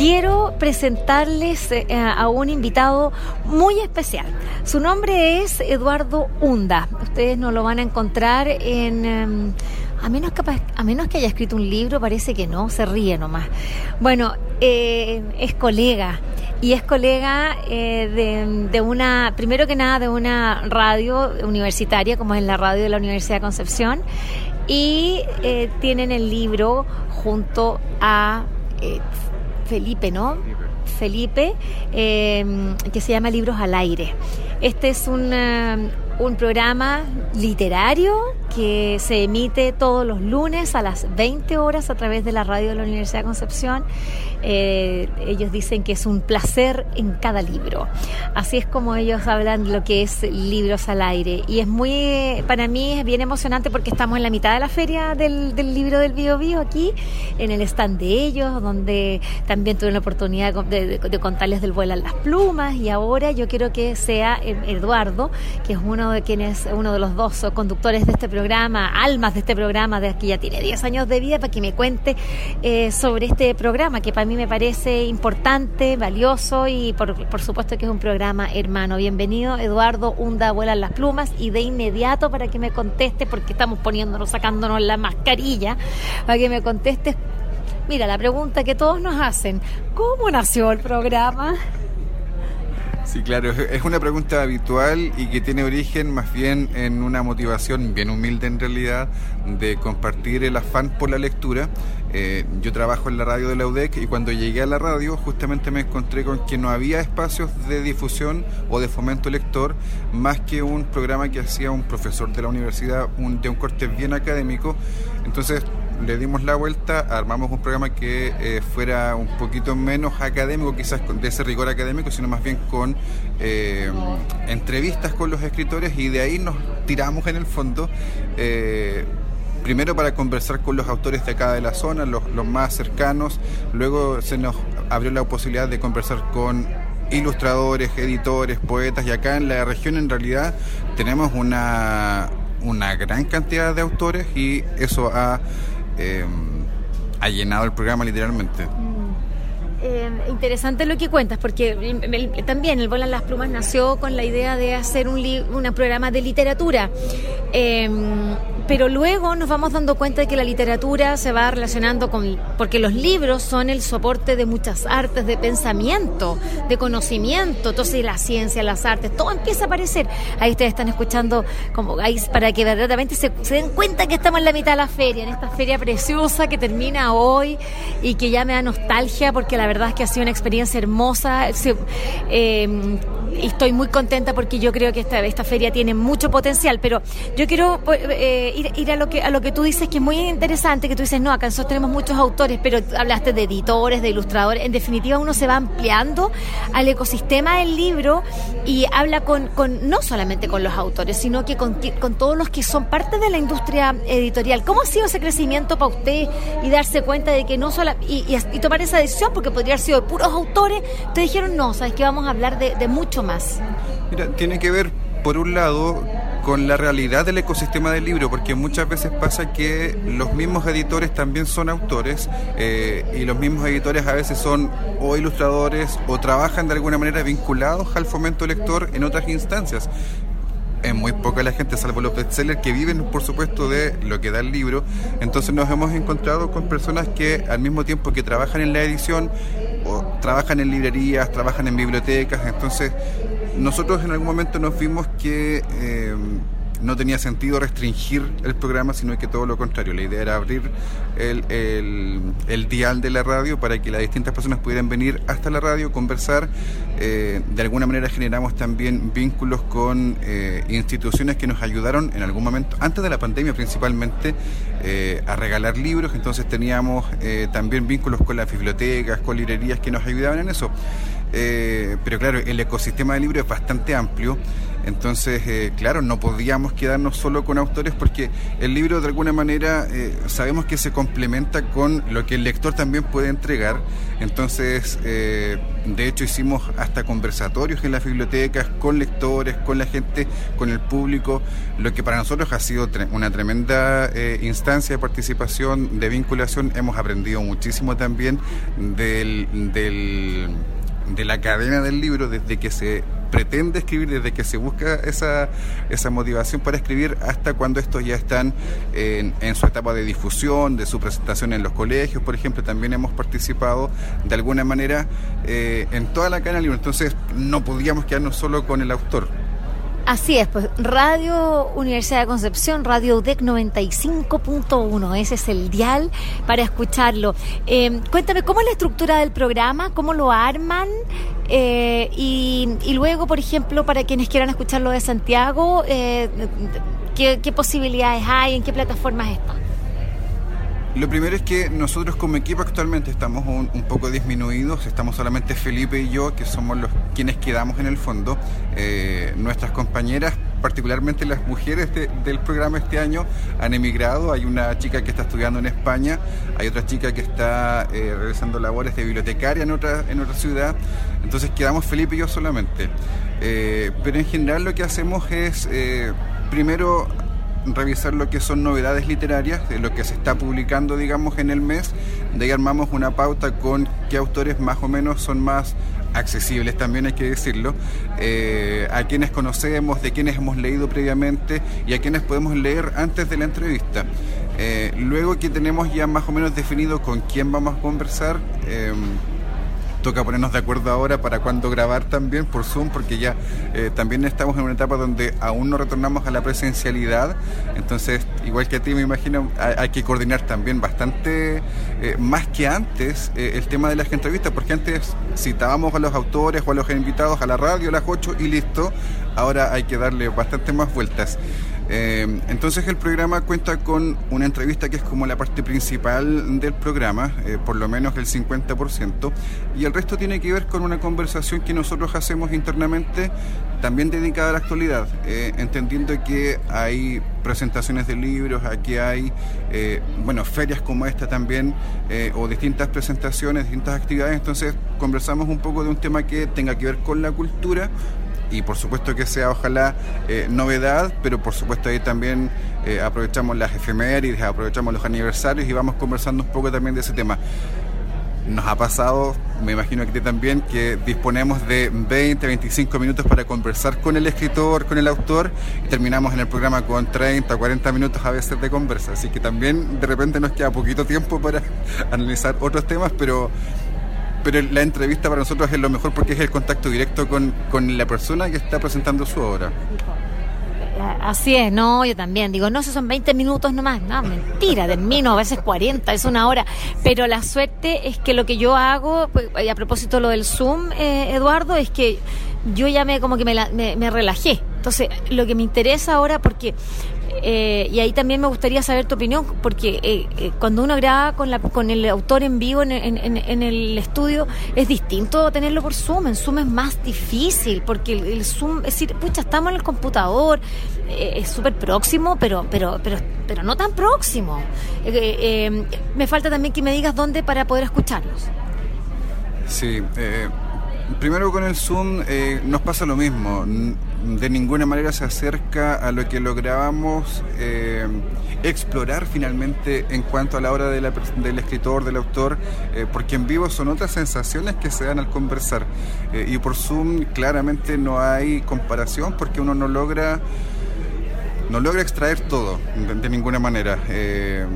Quiero presentarles eh, a un invitado muy especial. Su nombre es Eduardo Hunda. Ustedes no lo van a encontrar en... Em, a menos, que, a menos que haya escrito un libro, parece que no, se ríe nomás. Bueno, eh, es colega y es colega eh, de, una, primero que nada, de una radio universitaria, como es la radio de la Universidad de Concepción, y tienen el libro junto a Felipe, ¿no? Felipe, eh, que se llama Libros al Aire. Este es un, eh, un programa literario que se emite todos los lunes a las 20 horas a través de la radio de la Universidad de Concepción. Eh, ellos dicen que es un placer en cada libro. Así es como ellos hablan de lo que es libros al aire. Y es muy, para mí es bien emocionante porque estamos en la mitad de la feria del, libro del Bio Bio aquí, en el stand de ellos, donde también tuve la oportunidad de, de contarles del vuelo a las plumas. Y ahora yo quiero que sea Eduardo, que es uno de quienes, uno de los dos conductores de este programa programa, almas de este programa, de que ya tiene 10 años de vida, para que me cuente eh, sobre este programa, que para mí me parece importante, valioso y por, por supuesto que es un programa hermano. Bienvenido, Eduardo Hunda Vuelan las Plumas, y de inmediato para que me conteste, porque estamos poniéndonos, sacándonos la mascarilla, para que me conteste Mira, la pregunta que todos nos hacen, ¿cómo nació el programa? Sí, claro, es una pregunta habitual y que tiene origen más bien en una motivación bien humilde en realidad de compartir el afán por la lectura. Eh, yo trabajo en la radio de la UDEC y cuando llegué a la radio justamente me encontré con que no había espacios de difusión o de fomento lector más que un programa que hacía un profesor de la universidad de un corte bien académico. Entonces le dimos la vuelta, armamos un programa que eh, fuera un poquito menos académico, quizás de ese rigor académico, sino más bien con eh, entrevistas con los escritores y de ahí nos tiramos en el fondo. Eh, primero para conversar con los autores de acá de la zona, los, los más cercanos, luego se nos abrió la posibilidad de conversar con ilustradores, editores, poetas, y acá en la región en realidad tenemos una, una gran cantidad de autores y eso ha eh, ha llenado el programa literalmente. Mm. Eh, interesante lo que cuentas, porque también el Volan las Plumas nació con la idea de hacer un, un programa de literatura. Eh, pero luego nos vamos dando cuenta de que la literatura se va relacionando con, porque los libros son el soporte de muchas artes, de pensamiento, de conocimiento, entonces la ciencia, las artes, todo empieza a aparecer. Ahí ustedes están escuchando como guys para que verdaderamente se, den cuenta que estamos en la mitad de la feria, en esta feria preciosa que termina hoy y que ya me da nostalgia porque la verdad es que ha sido una experiencia hermosa. Eh, estoy muy contenta porque yo creo que esta, esta feria tiene mucho potencial, pero yo quiero eh, ir, a lo que a lo que tú dices que es muy interesante, que tú dices, no, acá nosotros tenemos muchos autores, pero hablaste de editores, de ilustradores, en definitiva uno se va ampliando al ecosistema del libro y habla con, con no solamente con los autores, sino que con, con todos los que son parte de la industria editorial. ¿Cómo ha sido ese crecimiento para usted y darse cuenta de que no solo, y, y, tomar esa decisión, porque podría haber sido de puros autores, te dijeron, no, sabes que vamos a hablar de, de más? Mira, tiene que ver, por un lado, con la realidad del ecosistema del libro, porque muchas veces pasa que los mismos editores también son autores eh, y los mismos editores a veces son o ilustradores o trabajan de alguna manera vinculados al fomento lector en otras instancias es muy poca la gente, salvo los bestsellers, que viven, por supuesto, de lo que da el libro. Entonces nos hemos encontrado con personas que al mismo tiempo que trabajan en la edición, o trabajan en librerías, trabajan en bibliotecas. Entonces nosotros en algún momento nos vimos que... Eh, no tenía sentido restringir el programa, sino que todo lo contrario. La idea era abrir el, el, dial de la radio para que las distintas personas pudieran venir hasta la radio, conversar. Eh, de alguna manera generamos también vínculos con eh, instituciones que nos ayudaron en algún momento, antes de la pandemia principalmente, eh, a regalar libros. Entonces teníamos también vínculos con las bibliotecas, con librerías que nos ayudaban en eso. Pero claro, el ecosistema de libros es bastante amplio. Entonces, eh, claro, no podíamos quedarnos solo con autores porque el libro de alguna manera eh, sabemos que se complementa con lo que el lector también puede entregar. Entonces, eh, de hecho, hicimos hasta conversatorios en las bibliotecas con lectores, con la gente, con el público, lo que para nosotros ha sido una tremenda instancia de participación, de vinculación. Hemos aprendido muchísimo también del, del de la cadena del libro desde que se pretende escribir, desde que se busca esa, esa motivación para escribir hasta cuando estos ya están en, su etapa de difusión, de su presentación en los colegios, por ejemplo, también hemos participado de alguna manera eh, en toda la cadena del libro, entonces no podíamos quedarnos solo con el autor. Así es, pues Radio Universidad de Concepción, Radio UDEC 95.1, ese es el dial para escucharlo. Eh, cuéntame, ¿cómo es la estructura del programa? ¿Cómo lo arman? Eh, y, luego, por ejemplo, para quienes quieran escucharlo de Santiago, eh, ¿qué, ¿qué, posibilidades hay? ¿En qué plataformas está? Lo primero es que nosotros como equipo actualmente estamos un, poco disminuidos, estamos solamente Felipe y yo, que somos los quienes quedamos en el fondo. Eh, nuestras compañeras, particularmente las mujeres del programa este año, han emigrado. Hay una chica que está estudiando en España, hay otra chica que está eh, realizando labores de bibliotecaria en otra, en otra ciudad. Entonces quedamos Felipe y yo solamente. Eh, pero en general lo que hacemos es, primero, revisar lo que son novedades literarias, de lo que se está publicando, digamos, en el mes. De ahí armamos una pauta con qué autores más o menos son más accesibles, también hay que decirlo, eh, a quienes conocemos, de quienes hemos leído previamente y a quienes podemos leer antes de la entrevista. Eh, luego que tenemos ya más o menos definido con quién vamos a conversar, eh, toca ponernos de acuerdo ahora para cuándo grabar también por Zoom, porque ya eh, también estamos en una etapa donde aún no retornamos a la presencialidad, entonces igual que a ti me imagino hay, que coordinar también bastante eh, más que antes eh, el tema de las entrevistas, porque antes citábamos a los autores o a los invitados a la radio a las 8 y listo, ahora hay que darle bastante más vueltas. Eh, entonces el programa cuenta con una entrevista que es como la parte principal del programa, eh, por lo menos el 50%, y el resto tiene que ver con una conversación que nosotros hacemos internamente, también dedicada a la actualidad, eh, entendiendo que hay presentaciones de libros, aquí hay, bueno, ferias como esta también, o distintas presentaciones, distintas actividades, entonces conversamos un poco de un tema que tenga que ver con la cultura, y por supuesto que sea ojalá eh, novedad, pero por supuesto ahí también eh, aprovechamos las efemérides, aprovechamos los aniversarios y vamos conversando un poco también de ese tema. Nos ha pasado, me imagino que también, que disponemos de 20, 25 minutos para conversar con el escritor, con el autor, y terminamos en el programa con 30, 40 minutos a veces de conversa. Así que también de repente nos queda poquito tiempo para analizar otros temas, pero pero la entrevista para nosotros es lo mejor porque es el contacto directo con, la persona que está presentando su obra. Así es, no, yo también. Digo, no, si son 20 minutos nomás, no, mentira, termino, a veces 40, es una hora, pero la suerte es que lo que yo hago, pues, a propósito lo del Zoom, eh, Eduardo, es que yo ya me como que me, me, me relajé, entonces lo que me interesa ahora, porque eh, y ahí también me gustaría saber tu opinión, porque eh, eh, cuando uno graba con, la, con el autor en vivo en, el estudio, es distinto tenerlo por Zoom. En Zoom es más difícil, porque el, Zoom, es decir, pucha, estamos en el computador, es súper próximo, pero, pero, pero, pero no tan próximo. me falta también que me digas dónde para poder escucharlos. Sí, primero con el Zoom nos pasa lo mismo de ninguna manera se acerca a lo que lográbamos eh, explorar finalmente en cuanto a la obra del escritor, del autor, eh, porque en vivo son otras sensaciones que se dan al conversar. Eh, y por Zoom claramente no hay comparación porque uno no logra no logra extraer todo de, ninguna manera. Eh,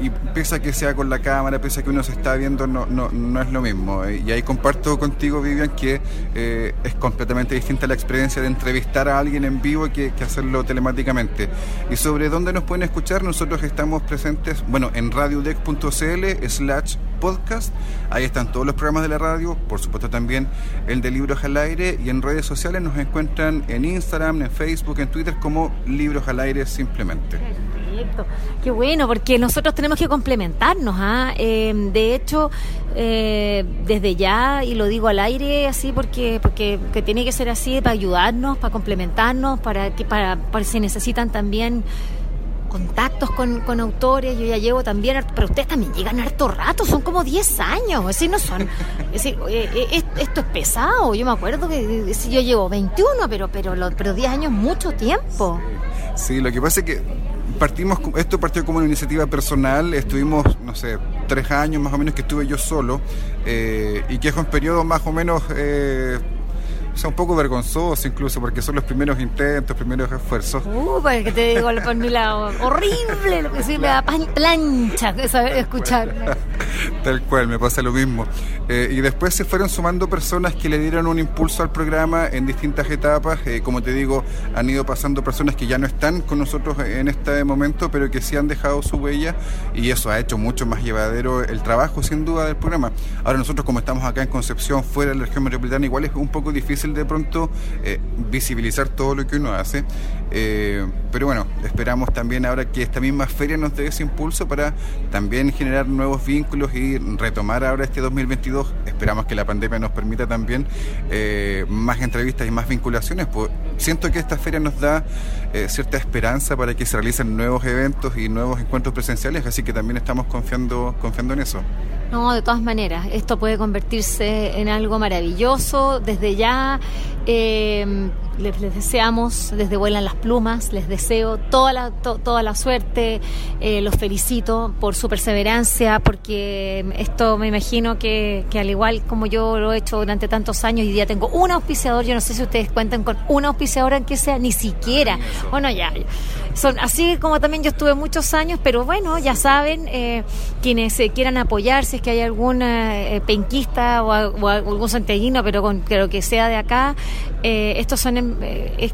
y pese a que sea con la cámara, pese a que uno se está viendo, no, no, no es lo mismo. Y ahí comparto contigo, Vivian, que eh, es completamente distinta la experiencia de entrevistar a alguien en vivo que, que, hacerlo telemáticamente. Y sobre dónde nos pueden escuchar, nosotros estamos presentes, bueno, en radiodec.cl slash podcast. Ahí están todos los programas de la radio, por supuesto también el de Libros al Aire. Y en redes sociales nos encuentran en Instagram, en Facebook, en Twitter como Libros al Aire simplemente. Perfecto. Qué bueno, porque nosotros tenemos que complementarnos. Em, de hecho, eh, desde ya, y lo digo al aire así porque, porque que tiene que ser así para ayudarnos, para complementarnos, para que para, para si necesitan también contactos con, con, autores, yo ya llevo también, pero ustedes también llegan harto rato, son como 10 años, es no son, eh, esto es pesado, yo me acuerdo que yo llevo 21, pero, pero, pero 10 años mucho tiempo. Sí, lo que pasa es que partimos, esto partió como una iniciativa personal, estuvimos, no sé, tres años más o menos que estuve yo solo, eh, y que es un periodo más o menos... Eh, o sea, un poco vergonzoso incluso, porque son los primeros intentos, primeros esfuerzos. Uh, pues que te digo por mi lado, horrible, lo que sí me da plancha escuchar. Tal cual, me pasa lo mismo. Eh, y después se fueron sumando personas que le dieron un impulso al programa en distintas etapas. Eh, como te digo, han ido pasando personas que ya no están con nosotros en este momento, pero que sí han dejado su huella y eso ha hecho mucho más llevadero el trabajo, sin duda, del programa. Ahora nosotros, como estamos acá en Concepción, fuera de la región metropolitana, igual es un poco difícil de pronto eh, visibilizar todo lo que uno hace. Pero bueno, esperamos también ahora que esta misma feria nos dé ese impulso para también generar nuevos vínculos y retomar ahora este 2022. Esperamos que la pandemia nos permita también eh, más entrevistas y más vinculaciones. Pues siento que esta feria nos da cierta esperanza para que se realicen nuevos eventos y nuevos encuentros presenciales, así que también estamos confiando, confiando en eso. No, de todas maneras, esto puede convertirse en algo maravilloso. Desde ya eh, les, deseamos, desde Vuelan las Plumas, les deseo toda la, toda la suerte, eh, los felicito por su perseverancia, porque esto me imagino que, que, al igual como yo lo he hecho durante tantos años, y día tengo un auspiciador, yo no sé si ustedes cuentan con un auspiciador en que sea, ni siquiera. Bueno, ya, son así como también yo estuve muchos años, pero bueno, ya saben, eh, quienes se quieran apoyar, si es que hay algún penquista o, algún santiaguino, pero con, pero que sea de acá, estos son eh,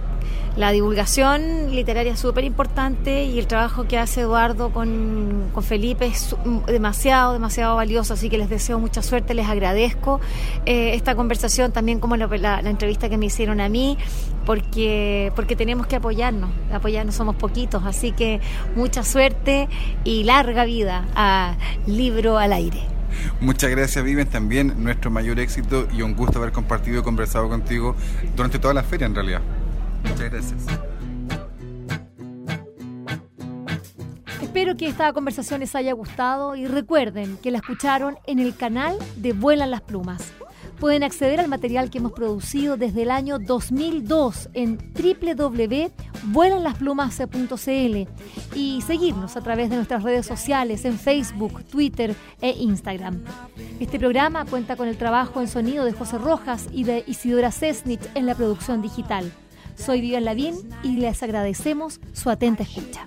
la divulgación literaria es súper importante y el trabajo que hace Eduardo con, Felipe es demasiado, demasiado valioso, así que les deseo mucha suerte, les agradezco eh, esta conversación, también como la, entrevista que me hicieron a mí, porque, porque tenemos que apoyarnos, apoyarnos somos poquitos, así que mucha suerte y larga vida a Libro al Aire. Muchas gracias, Viven. También nuestro mayor éxito y un gusto haber compartido y conversado contigo durante toda la feria, en realidad. Muchas gracias. Espero que esta conversación les haya gustado y recuerden que la escucharon en el canal de Vuelan las Plumas. Pueden acceder al material que hemos producido desde el año 2002 en www.vuelanlasplumas.cl y seguirnos a través de nuestras redes sociales en Facebook, Twitter e Instagram. Este programa cuenta con el trabajo en sonido de José Rojas y de Isidora Cesnich en la producción digital. Soy Vivian Lavín y les agradecemos su atenta escucha.